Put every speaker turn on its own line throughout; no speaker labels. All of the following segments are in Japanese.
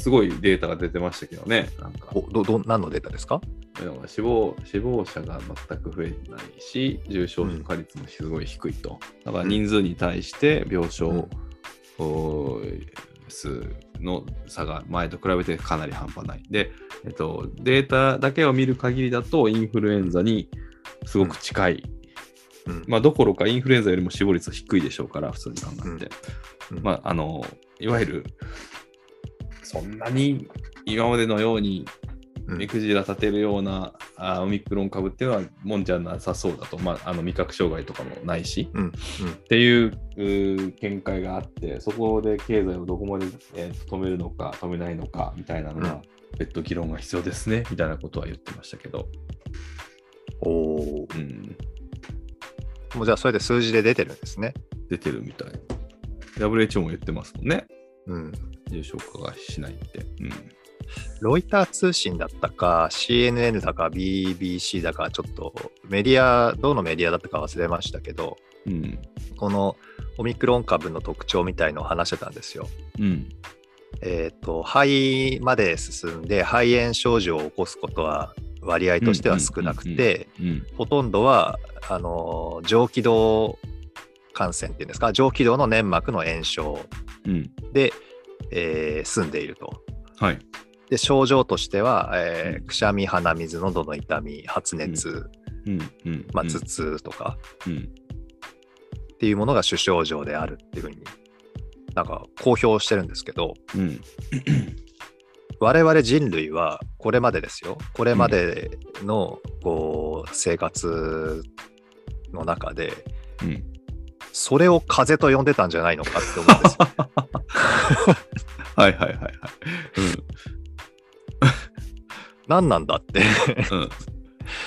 すごいデータが出てましたけどね。なんか
おどど何のデータですか？
死亡死亡者が全く増えないし、重症化率もすごい低いと。だから人数に対して病床お数の差が前と比べてかなり半端ない。で、えっと、データだけを見る限りだと、インフルエンザにすごく近い。
うん
まあ、どころかインフルエンザよりも死亡率低いでしょうから、普通に考えて。
うん
まあ、あの、いわゆる、そんなに今までのように
うん。
目くじら立てるような、あオミクロン株っていうのはもんじゃなさそうだと、まあ、あの味覚障害とかもないし、
うんうん。
っていう見解があって、そこで経済をどこまで、えーと止めるのか、止めないのかみたいなのは、別途議論が必要ですねみたいなことは言ってましたけど、
お
うん、
もうじゃあそれで数字で出てるんですね。
出てるみたい。WHO も言ってますもんね、
うん、
重症化がしないって。うん。
ロイター通信だったか CNN だか BBC だかちょっとメディアどのメディアだったか忘れましたけど
うん
このオミクロン株の特徴みたいのを話してたんですよ。
うん。
えっ、と肺まで進んで肺炎症状を起こすことは割合としては少なくて
うん。
ほとんどはあの上気道感染っていうんですか上気道の粘膜の炎症
うん。
で、えー済んでいると。
はい。
で症状としては、えー
うん。
くしゃみ、鼻水、喉の痛み、発熱、まあ、頭痛とか。
うん。
っていうものが主症状であるっていうふうになんか公表してるんですけど
うん。
我々人類はこれまでですよ。これまでのこう生活の中で
うん。
それを風邪と呼んでたんじゃないのかって思うんですよ。
はいはいはいはい。
何なんだって
うん。うん。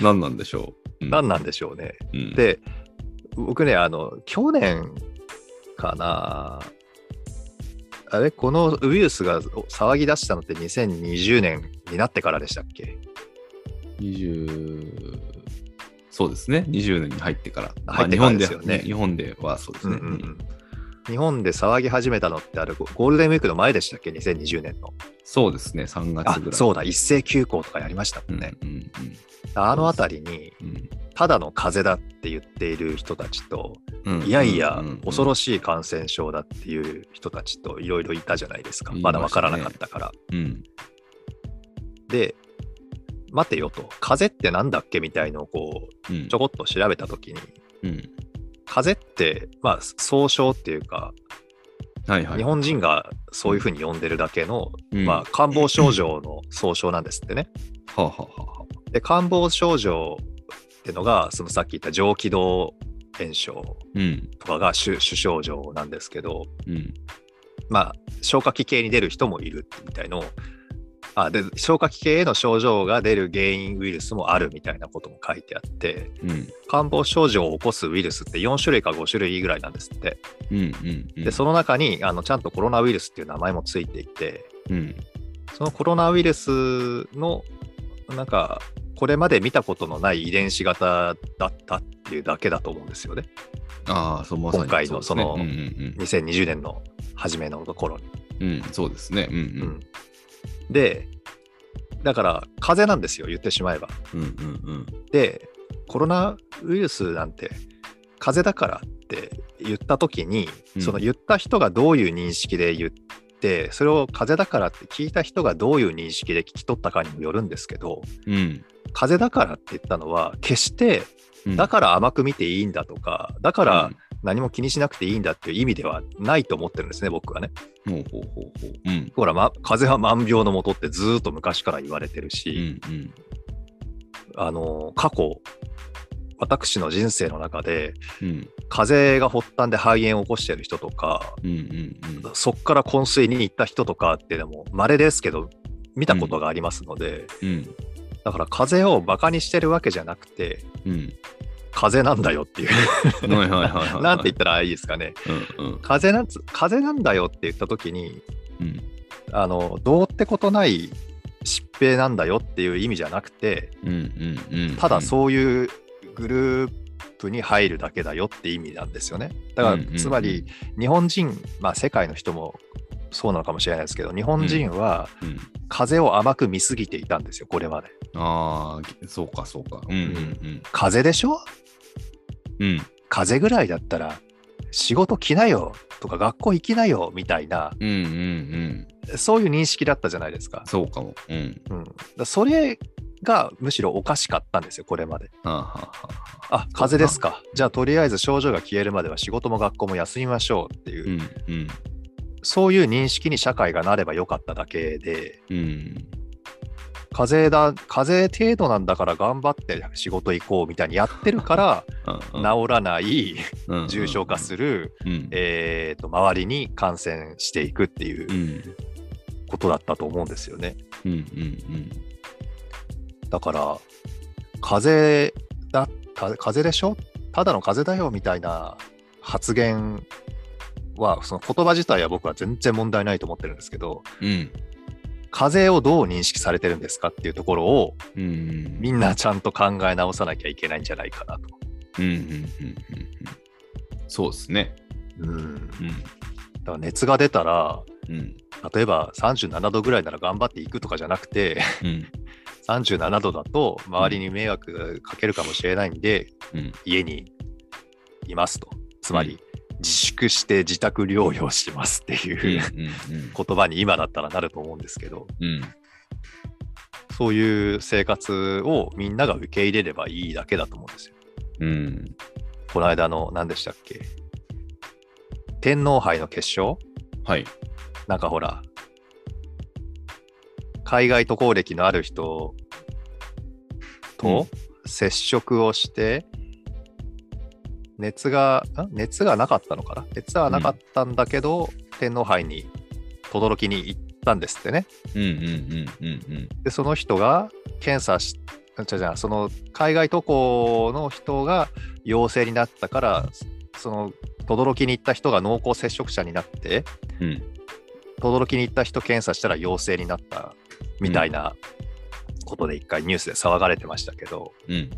何なんでしょう。うん
何なんでしょうね。
うん、
で僕ねあの去年かなあれこのウイルスが騒ぎ出したのって2020年になってからでしたっけ
？20そうですね。20年に入ってから。まあ
入ってからですよね
日本で日本ではそうですね。
うんうんうん日本で騒ぎ始めたのってあれゴールデンウィークの前でしたっけ？2020年の。
そうですね。3月
あ
ぐらい。
そうだ。一斉休校とかやりました
うん
もんね、
うん。
あの辺りに
うん。
ただの風邪だって言っている人たちと
うん
いやいや恐ろ
し
しい感染症だっていう人たちといろいろいたじゃないですか。
ね。
まだわからなかったから。
い。うん。
で、待てよと、風邪ってなんだっけ？みたいのをこう、
うん。
ちょこっと調べたときに、
うん
風邪って、まあ、総称っていうか、
はいはい。
日本人がそういうふうに呼んでるだけの、
うん
まあ、感冒症状の総称なんですってね。
はあ、はあは
で、感冒症状ってのが、そのさっき言った上気道炎症
うん
とかが主主症状なんですけど、
うん
まあ、消化器系に出る人もいるみたいのを、あで消化器系への症状が出る原因ウイルスもあるみたいなことも書いてあって、
うん
感冒症状を起こすウイルスって4種類か5種類ぐらいなんですって。
うんうんうん。
で、その中にあのちゃんとコロナウイルスっていう名前もついていて、
うん
そのコロナウイルスのなんか、これまで見たことのない遺伝子型だったっていうだけだと思うんですよね。
ああ、そう、まさに
今回のその
うですね
2020年の初めの頃に。
うんうんうん、うん、そうですね。うん
うんで、だから風邪なんですよ、言ってしまえば。
うんうんうん。
で、コロナウイルスなんて風邪だからって言った時に、
うん。
その言った人がどういう認識で言って、それを風邪だからって聞いた人がどういう認識で聞き取ったかにもよるんですけど、
うん
風邪だからって言ったのは、決して
うん。
だから甘く見ていいんだとか、だから
うん
何も気にしなくていいんだっていう意味ではないと思ってるんですね、僕はね。
ほうほうほうほう。うん
ほら、ま、風邪は万病のもとってずーっと昔から言われてる
う
し、
んうん
あの過去私の人生の中で
うん
風邪が発端で肺炎を起こしてる人とか
うんうんうん
そっから昏睡に行った人とかっていうのも稀ですけど見たことがありますので、
うん
だから風邪をバカにしてるわけじゃなくて
うん。
風邪なんだよっていう。なんて言ったらいいですかね
うんうん
風邪なんつ風邪なんだよって言った時に
うん
あのどうってことない疾病なんだよっていう意味じゃなくて。ただそういうグループに入るだけだよって意味なんですよね。だから、つまり日本人、まあ、世界の人もそうなのかもしれないですけど、日本人は
うん。
風を甘く見すぎていたんですよ、これまで。
ああ、そうか、そうか。うんうん
風でしょ？
うん。うん。
風ぐらいだったら仕事来なよとか学校行きなよみたいな、
うんうんうん。
そういう認識だったじゃないですか。
そうかも。うん。
うん、だからそれがむしろおかしかったんですよ、これまで。
はあ、はあはあ、
あ、風邪ですか。じゃあとりあえず症状が消えるまでは仕事も学校も休みましょうっていう、
うんうん
そういう認識に社会がなればよかっただけで、
うん。
風邪だ、風邪程度なんだから頑張って仕事行こうみたいにやってるから、
うん
治らない、
うん
重症化する、
うん。
えーと、周りに感染していくっていう
うん
ことだったと思うんですよね。
うんうん
だから、風邪だ、か風邪でしょ？ただの風邪だよみたいな発言は、その言葉自体は僕は全然問題ないと思ってるんですけど、
うん。うん。
風邪をどう認識されてるんですかっていうところを、
うん。
みんなちゃんと考え直さなきゃいけないんじゃないかなと。
うんうんうんうんうん。そうですね。
うん。
うん。
だから熱が出たら、
うん。
例えば37度ぐらいなら頑張っていくとかじゃなくて、
うん。
37度だと周りに迷惑かけるかもしれないんで、
うん。
家にいますと。つまり、自粛して自宅療養してますっていう、
うん。
言葉に今だったらなると思うんですけど、
うん。
そういう生活をみんなが受け入れればいいだけだと思うんですよ。
うん。
この間の何でしたっけ？天皇杯の決勝？
はい。
なんかほら、海外渡航歴のある人と接触をして、熱が、ん熱がなかったのかな？熱はなかったんだけど、天皇杯に轟に行ったんですってね。
うんうんうんうんうん。
で、その人が検査し、じゃじゃその海外渡航の人が陽性になったから、その轟に行った人が濃厚接触者になって、
うん。
轟に行った人検査したら陽性になったみたいなことで一回ニュースで騒がれてましたけど、
うん。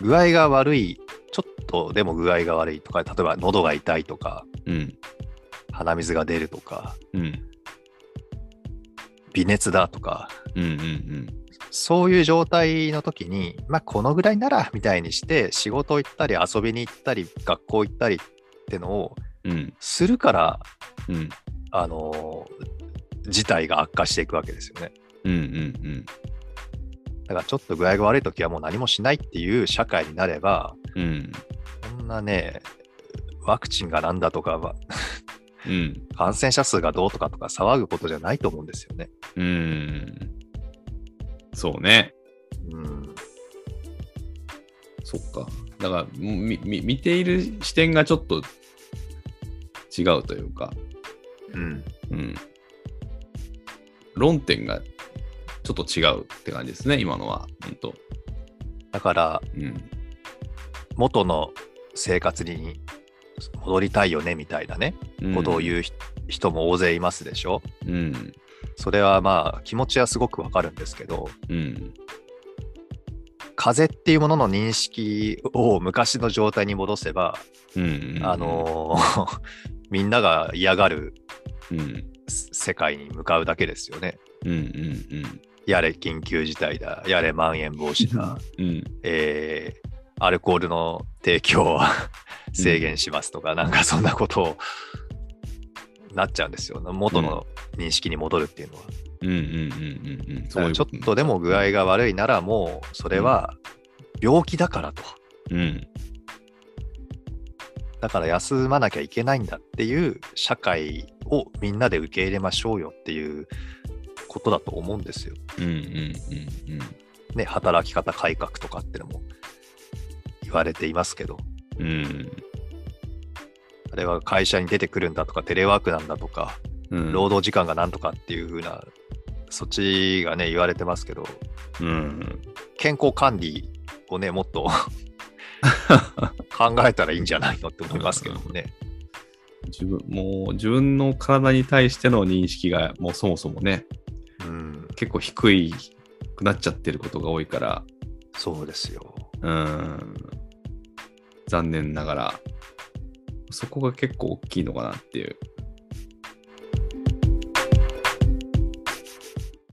具合が悪い、ちょっとでも具合が悪いとか、例えば喉が痛いとか、
うん。
鼻水が出るとか、
うん。
微熱だとか、
うんうん
そういう状態の時に、まあこのぐらいならみたいにして仕事行ったり遊びに行ったり学校行ったりってのを
うん。うん。
するから、
うん。
あのー事態が悪化していくわけですよね。
うんうん
だからちょっと具合が悪い時はもう何もしないっていう社会になれば、
うん。うん。
こんなね、ワクチンがなんだとか、ま
うん。
感染者数がどうとかとか騒ぐことじゃないと思うんですよね。
うん。そうね。
うん。
そっか。だから、みみ見ている視点がちょっと違うというか、
うん。
うん。論点がちょっと違うって感じですね、今のは。本当
だから、
うん。
元の生活に戻りたいよねみたいなね、ことを
う
言うひ人も大勢いますでしょ。
ん。うん。
それはまあ気持ちはすごくわかるんですけど、
うん。
風邪っていうものの認識を昔の状態に戻せば、
うん。
あ、のー みんなが嫌がる
うん。
世界に向かうだけですよね。
うんうん
やれ緊急事態だ、やれまん延防止だ、
うん。うん。
えーアルコールの提供は 制限しますとか、なんかそんなことをなっちゃうんですよ。元の認識に戻るっていうのは。
うんうんうんうんうん。
だからちょっ
こと
でも具合が悪いならもうそれは病気だからと。
うん。
だから休まなきゃいけないんだっていう社会をみんなで受け入れましょうよっていうことだと思うんですよ。
うんうんうん
ね、働き方改革とかってのも言われていますけど、
うん。うん。
あれは会社に出てくるんだとか、テレワークなんだとか、
うん。
労働時間がなんとかっていう風な、そっちがね、言われてますけど、
うん。
健康管理をね、もっと 考えたらいいんじゃないのって思いますけどもね。
自分、もう自分の体に対しての認識がもうそもそもね、
うん、
結構低いくなっちゃってることが多いから、
そうですよ。
うん。残念ながら、そこが結構大きいのかなっていう。